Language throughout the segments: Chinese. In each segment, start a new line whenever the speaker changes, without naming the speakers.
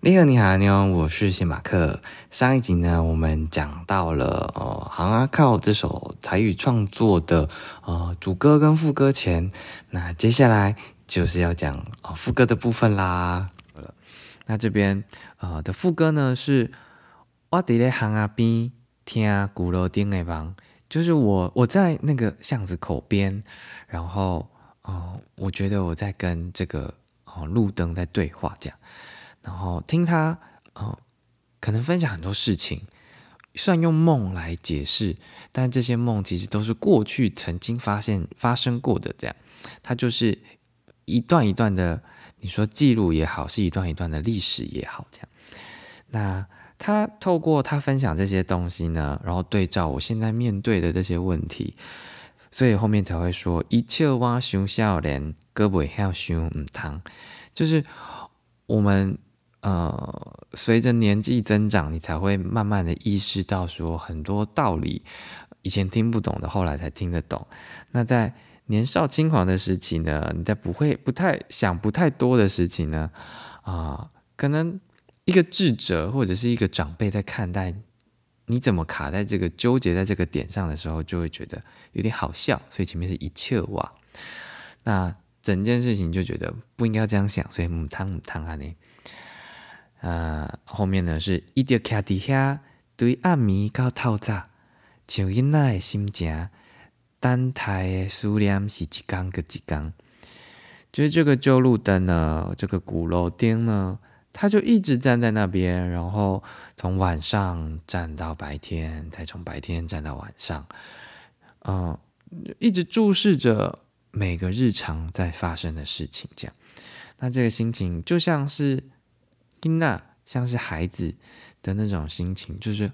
你好，你好，你好，我是谢马克。上一集呢，我们讲到了呃《行阿靠》这首才语创作的呃主歌跟副歌前，那接下来就是要讲副歌的部分啦。那这边呃的副歌呢是我伫咧巷阿边听鼓楼顶的房，就是我我在那个巷子口边，然后哦，我觉得我在跟这个哦路灯在对话这样。然后听他，哦，可能分享很多事情，虽然用梦来解释，但这些梦其实都是过去曾经发现发生过的。这样，它就是一段一段的，你说记录也好，是一段一段的历史也好，这样。那他透过他分享这些东西呢，然后对照我现在面对的这些问题，所以后面才会说一切挖熊笑脸，胳膊还要熊唔汤，就是我们。呃，随着年纪增长，你才会慢慢的意识到，说很多道理以前听不懂的，后来才听得懂。那在年少轻狂的时期呢，你在不会不太想不太多的事情呢，啊，可能一个智者或者是一个长辈在看待你怎么卡在这个纠结在这个点上的时候，就会觉得有点好笑。所以前面是一切哇，那整件事情就觉得不应该这样想，所以母汤母汤啊你。啊，后面呢是一直徛伫遐，对暗暝到透早，像囡仔的心情，等待的思念是一缸个一缸。就是这个旧路灯呢，这个鼓楼钉呢，它就一直站在那边，然后从晚上站到白天，再从白天站到晚上，嗯，一直注视着每个日常在发生的事情。这样，那这个心情就像是。那像是孩子的那种心情，就是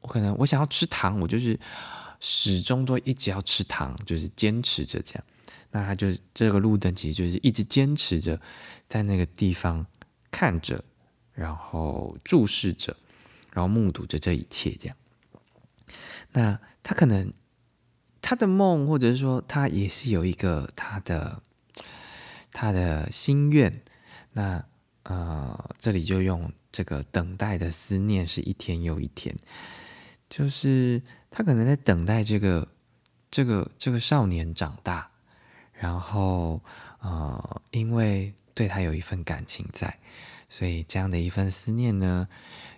我可能我想要吃糖，我就是始终都一直要吃糖，就是坚持着这样。那他就这个路灯其实就是一直坚持着在那个地方看着，然后注视着，然后目睹着这一切这样。那他可能他的梦，或者是说他也是有一个他的他的心愿，那。呃，这里就用这个等待的思念是一天又一天，就是他可能在等待这个这个这个少年长大，然后呃，因为对他有一份感情在，所以这样的一份思念呢，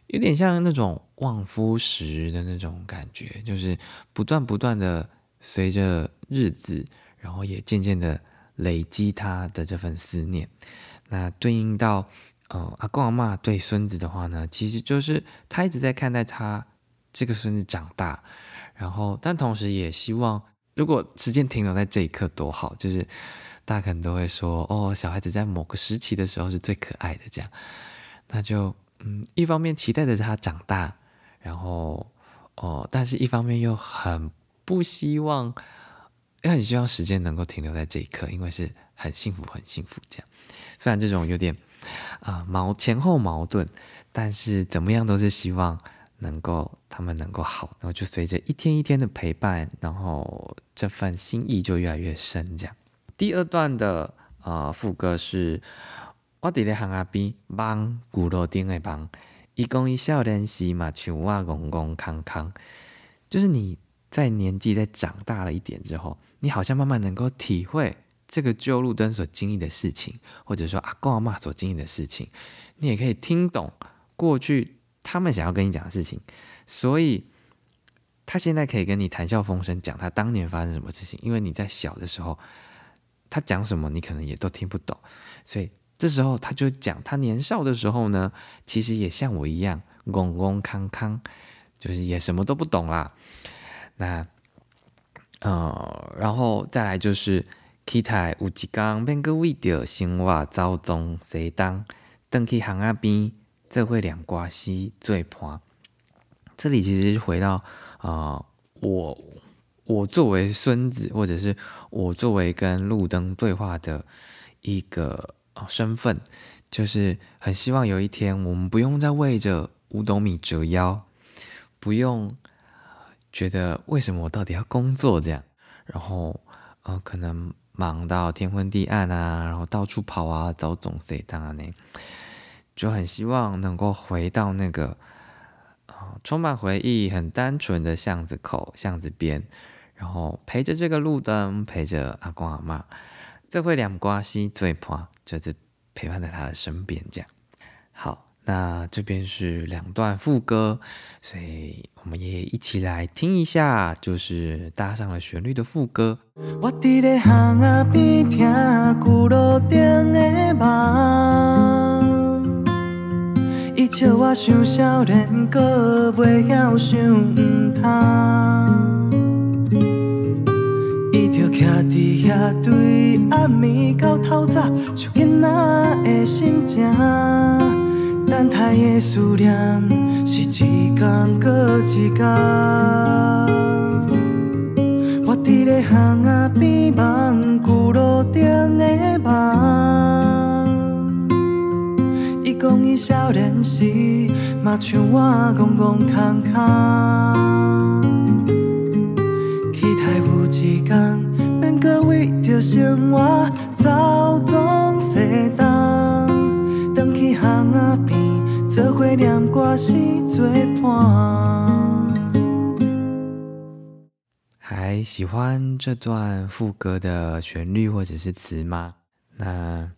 有点像那种望夫石的那种感觉，就是不断不断的随着日子，然后也渐渐的累积他的这份思念。那对应到，呃，阿公阿妈对孙子的话呢，其实就是他一直在看待他这个孙子长大，然后但同时也希望，如果时间停留在这一刻多好，就是大家可能都会说，哦，小孩子在某个时期的时候是最可爱的，这样，那就嗯，一方面期待着他长大，然后哦，但是一方面又很不希望，也很希望时间能够停留在这一刻，因为是。很幸福，很幸福，这样。虽然这种有点啊矛前后矛盾，但是怎么样都是希望能够他们能够好，然后就随着一天一天的陪伴，然后这份心意就越来越深。这样。第二段的呃副歌是：我伫咧巷阿边帮古楼顶的帮，伊讲伊少年时嘛像我戆戆康康，就是你在年纪在长大了一点之后，你好像慢慢能够体会。这个旧路灯所经历的事情，或者说阿公阿妈所经历的事情，你也可以听懂过去他们想要跟你讲的事情，所以他现在可以跟你谈笑风生，讲他当年发生什么事情。因为你在小的时候，他讲什么你可能也都听不懂，所以这时候他就讲他年少的时候呢，其实也像我一样懵懵康康，就是也什么都不懂啦。那呃，然后再来就是。期待有一天免阁为着生活走中西东，登去巷仔边，这会两瓜西最伴。这里其实是回到啊，我我作为孙子，或者是我作为跟路灯对话的一个身份，就是很希望有一天我们不用再为着五斗米折腰，不用觉得为什么我到底要工作这样，然后呃可能。忙到天昏地暗啊，然后到处跑啊，找总谁当啊呢？就很希望能够回到那个啊充满回忆、很单纯的巷子口、巷子边，然后陪着这个路灯，陪着阿公阿妈，这会两瓜西最怕，就是陪伴在他的身边这样。好，那这边是两段副歌，所以我们也一起来听一下，就是搭上了旋律的副歌。我伫咧巷仔边听古路顶的梦，伊笑我想少年，搁袂晓想毋通。伊就徛伫遐对暗暝到透早，像囡仔的心情。等待的思念是一天过一天，我伫咧巷仔边望旧路顶的梦。伊讲伊少年时嘛像我戆戆空空，期待有一天免搁为着生活走还喜欢这段副歌的旋律或者是词吗？那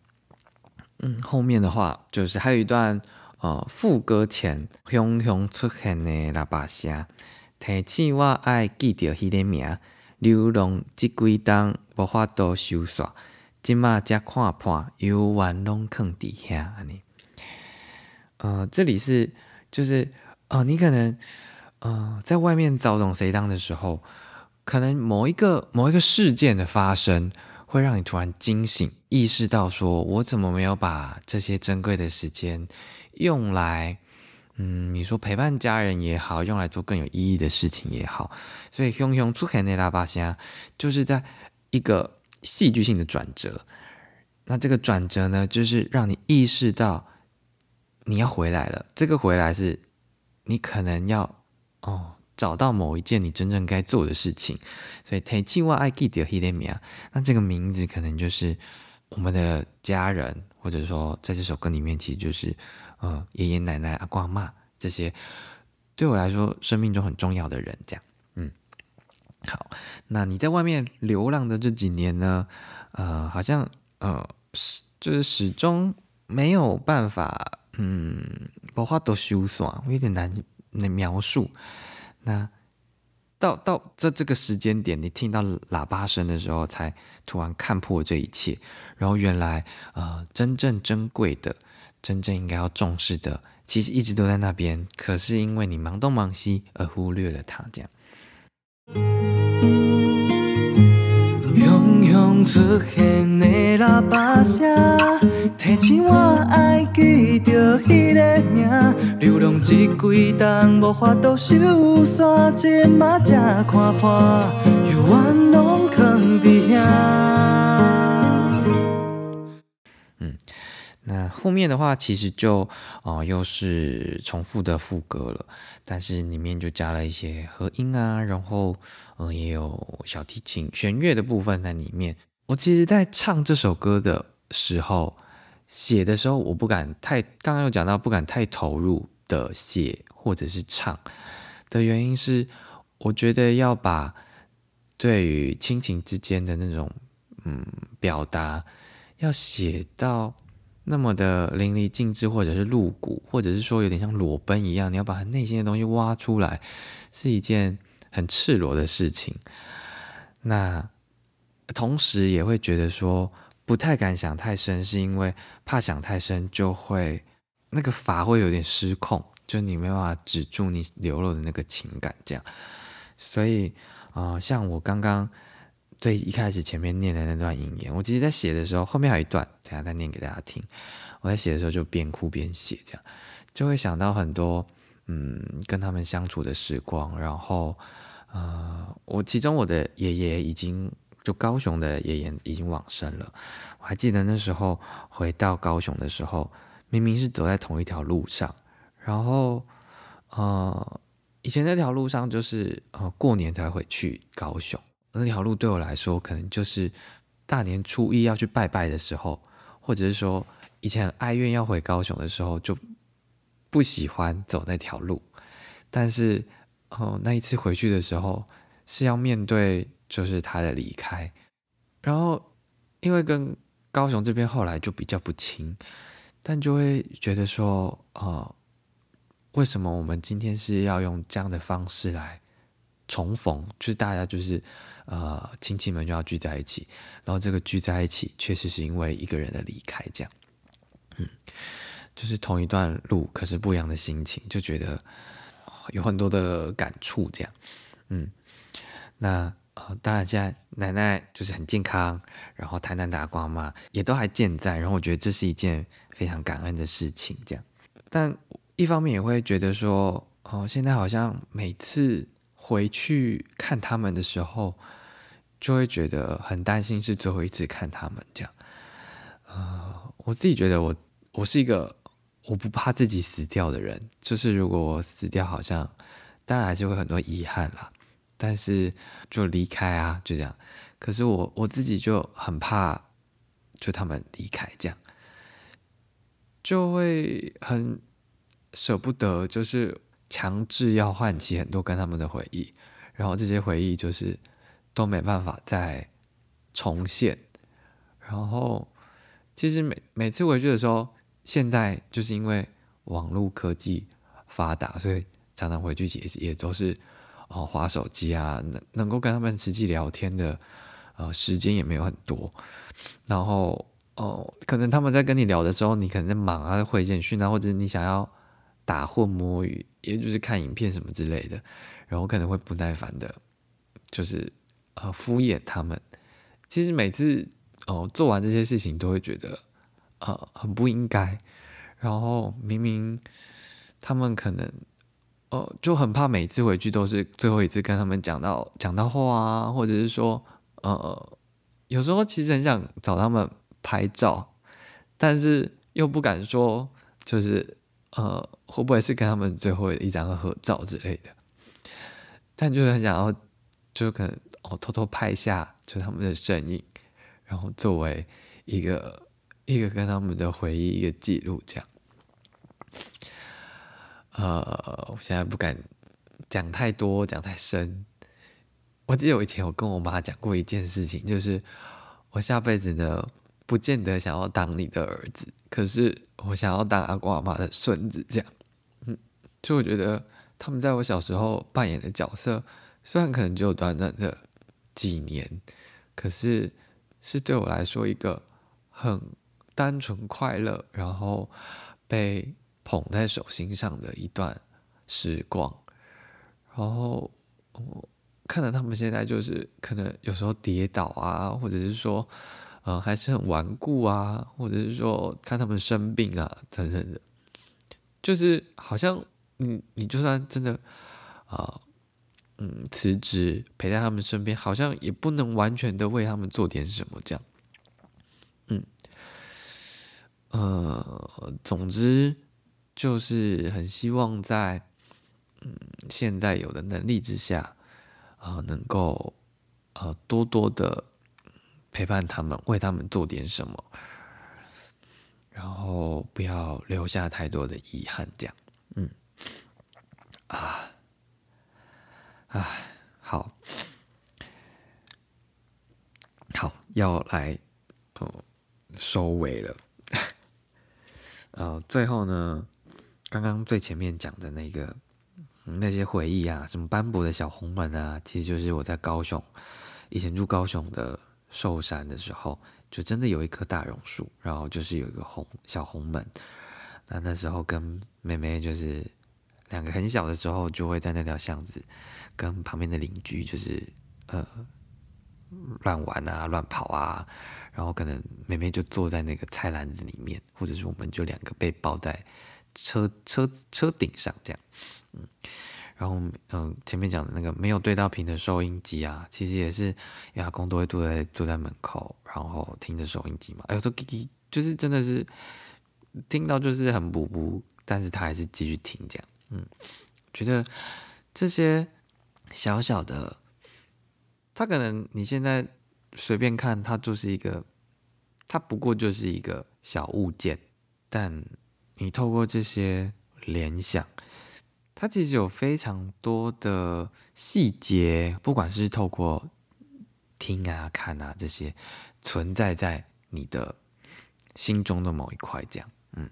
嗯，后面的话就是还有一段呃副歌前汹汹出现的喇叭声，提醒我爱记着迄个名，流浪这几冬无法度收煞，今嘛才看破，犹原拢藏伫遐安尼。呃，这里是就是呃，你可能呃在外面找懂谁当的时候，可能某一个某一个事件的发生，会让你突然惊醒，意识到说我怎么没有把这些珍贵的时间用来，嗯，你说陪伴家人也好，用来做更有意义的事情也好，所以汹汹出现那喇叭声，就是在一个戏剧性的转折。那这个转折呢，就是让你意识到。你要回来了，这个回来是，你可能要哦找到某一件你真正该做的事情，所以 take what I give you h e m 那这个名字可能就是我们的家人，或者说在这首歌里面，其实就是呃爷爷奶奶、阿公阿妈这些对我来说生命中很重要的人，这样，嗯，好，那你在外面流浪的这几年呢，呃，好像呃始就是始终没有办法。嗯，无法都修算，我有点难难描述。那到到这这个时间点，你听到喇叭声的时候，才突然看破这一切。然后原来，呃，真正珍贵的、真正应该要重视的，其实一直都在那边。可是因为你忙东忙西而忽略了它，这样。出现的喇叭声，提醒我爱记着迄个名。流浪这几冬，无法度收山，这马才看破，犹原拢藏伫遐。嗯，那后面的话其实就哦又是重复的副歌了，但是里面就加了一些和音啊，然后嗯也有小提琴弦乐的部分在里面。我其实，在唱这首歌的时候，写的时候，我不敢太，刚刚有讲到不敢太投入的写或者是唱的原因是，我觉得要把对于亲情之间的那种嗯表达，要写到那么的淋漓尽致，或者是露骨，或者是说有点像裸奔一样，你要把他内心的东西挖出来，是一件很赤裸的事情。那。同时也会觉得说不太敢想太深，是因为怕想太深就会那个法会有点失控，就你没办法止住你流露的那个情感，这样。所以啊，像我刚刚最一开始前面念的那段引言，我其实在写的时候，后面还有一段，等下再念给大家听。我在写的时候就边哭边写，这样就会想到很多嗯跟他们相处的时光，然后呃，我其中我的爷爷已经。就高雄的爷爷已经往生了，我还记得那时候回到高雄的时候，明明是走在同一条路上，然后呃，以前那条路上就是呃过年才会去高雄，那条路对我来说可能就是大年初一要去拜拜的时候，或者是说以前很哀怨要回高雄的时候，就不喜欢走那条路，但是哦，那一次回去的时候是要面对就是他的离开，然后因为跟高雄这边后来就比较不亲，但就会觉得说，哦，为什么我们今天是要用这样的方式来重逢？就是大家就是呃亲戚们就要聚在一起，然后这个聚在一起确实是因为一个人的离开，这样。嗯，就是同一段路，可是不一样的心情，就觉得有很多的感触。这样，嗯，那呃，当然现在奶奶就是很健康，然后台南打光嘛也都还健在，然后我觉得这是一件非常感恩的事情。这样，但一方面也会觉得说，哦，现在好像每次回去看他们的时候，就会觉得很担心是最后一次看他们这样。呃，我自己觉得我。我是一个我不怕自己死掉的人，就是如果我死掉，好像当然还是会很多遗憾啦。但是就离开啊，就这样。可是我我自己就很怕，就他们离开这样，就会很舍不得，就是强制要唤起很多跟他们的回忆，然后这些回忆就是都没办法再重现。然后其实每每次回去的时候。现在就是因为网络科技发达，所以常常回去也也都是哦划手机啊，能能够跟他们实际聊天的呃时间也没有很多。然后哦，可能他们在跟你聊的时候，你可能在忙啊，回简讯啊，或者你想要打混摸鱼，也就是看影片什么之类的，然后可能会不耐烦的，就是呃敷衍他们。其实每次哦做完这些事情，都会觉得。呃，很不应该。然后明明他们可能，呃，就很怕每次回去都是最后一次跟他们讲到讲到话啊，或者是说，呃，有时候其实很想找他们拍照，但是又不敢说，就是呃，会不会是跟他们最后一张合照之类的？但就是很想要，就可能哦，偷偷拍下就他们的身影，然后作为一个。一个跟他们的回忆，一个记录，这样。呃，我现在不敢讲太多，讲太深。我记得我以前有跟我妈讲过一件事情，就是我下辈子呢，不见得想要当你的儿子，可是我想要当阿公阿妈的孙子，这样。嗯，就我觉得他们在我小时候扮演的角色，虽然可能只有短短的几年，可是是对我来说一个很。单纯快乐，然后被捧在手心上的一段时光，然后我看到他们现在就是可能有时候跌倒啊，或者是说，呃，还是很顽固啊，或者是说看他们生病啊，等等的，就是好像你你就算真的啊，嗯，辞职陪在他们身边，好像也不能完全的为他们做点什么这样。嗯。呃，总之就是很希望在嗯现在有的能力之下，啊，能够呃多多的陪伴他们，为他们做点什么，然后不要留下太多的遗憾，这样，嗯，啊，啊，好，好，要来哦收尾了。呃，最后呢，刚刚最前面讲的那个那些回忆啊，什么斑驳的小红门啊，其实就是我在高雄以前住高雄的寿山的时候，就真的有一棵大榕树，然后就是有一个红小红门。那那时候跟妹妹就是两个很小的时候，就会在那条巷子跟旁边的邻居就是呃乱玩啊，乱跑啊。然后可能妹妹就坐在那个菜篮子里面，或者是我们就两个被抱在车车车顶上这样，嗯，然后嗯前面讲的那个没有对到屏的收音机啊，其实也是阿公都会坐在坐在门口，然后听着收音机嘛，有时候滴滴 就是真的是听到就是很补补，但是他还是继续听这样，嗯，觉得这些小小的，他可能你现在。随便看，它就是一个，它不过就是一个小物件，但你透过这些联想，它其实有非常多的细节，不管是透过听啊、看啊这些，存在在你的心中的某一块，这样，嗯，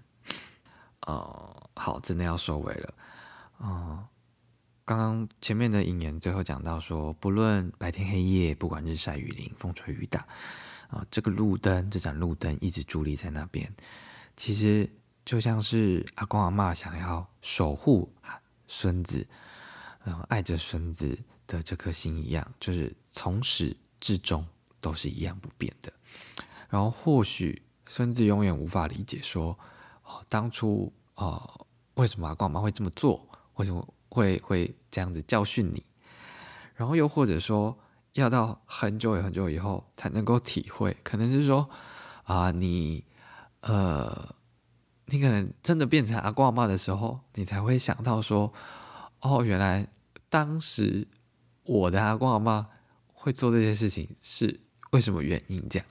呃，好，真的要收尾了，嗯。刚刚前面的引言最后讲到说，不论白天黑夜，不管日晒雨淋、风吹雨打，啊，这个路灯，这盏路灯一直伫立在那边，其实就像是阿公阿妈想要守护孙子，然后爱着孙子的这颗心一样，就是从始至终都是一样不变的。然后或许孙子永远无法理解说，哦，当初哦，为什么阿公阿妈会这么做？为什么？会会这样子教训你，然后又或者说要到很久很久以后才能够体会，可能是说啊，你呃，你可能真的变成阿公阿妈的时候，你才会想到说，哦，原来当时我的阿公阿妈会做这些事情是为什么原因？这样，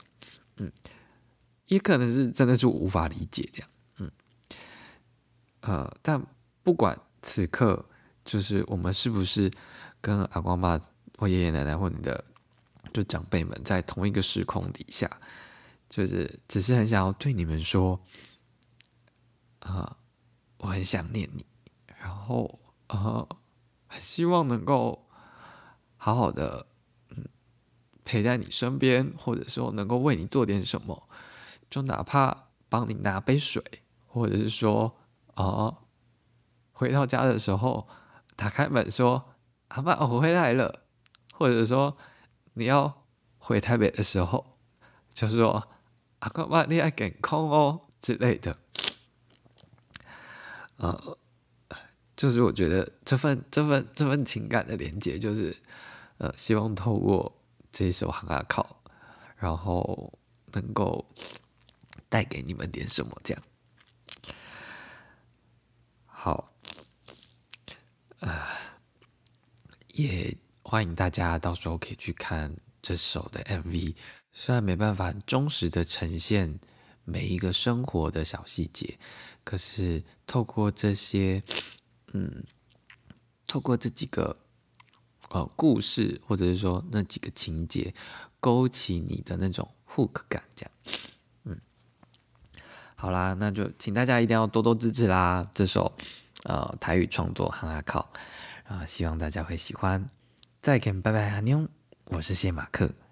嗯，也可能是真的是无法理解这样，嗯，呃，但不管此刻。就是我们是不是跟阿公阿妈或爷爷奶奶或你的就长辈们在同一个时空底下，就是只是很想要对你们说，啊，我很想念你，然后啊，很希望能够好好的嗯陪在你身边，或者说能够为你做点什么，就哪怕帮你拿杯水，或者是说啊，回到家的时候。打开门说：“阿妈，我回来了。”或者说你要回台北的时候，就是说：“阿公妈，你爱健康哦”之类的。呃，就是我觉得这份这份这份情感的连接，就是呃，希望透过这首《哈阿考》，然后能够带给你们点什么，这样。好。啊，也欢迎大家到时候可以去看这首的 MV。虽然没办法忠实的呈现每一个生活的小细节，可是透过这些，嗯，透过这几个呃故事，或者是说那几个情节，勾起你的那种 hook 感，这样。嗯，好啦，那就请大家一定要多多支持啦，这首。呃，台语创作哈哈靠，啊，希望大家会喜欢。再见，拜拜，阿妞，我是谢马克。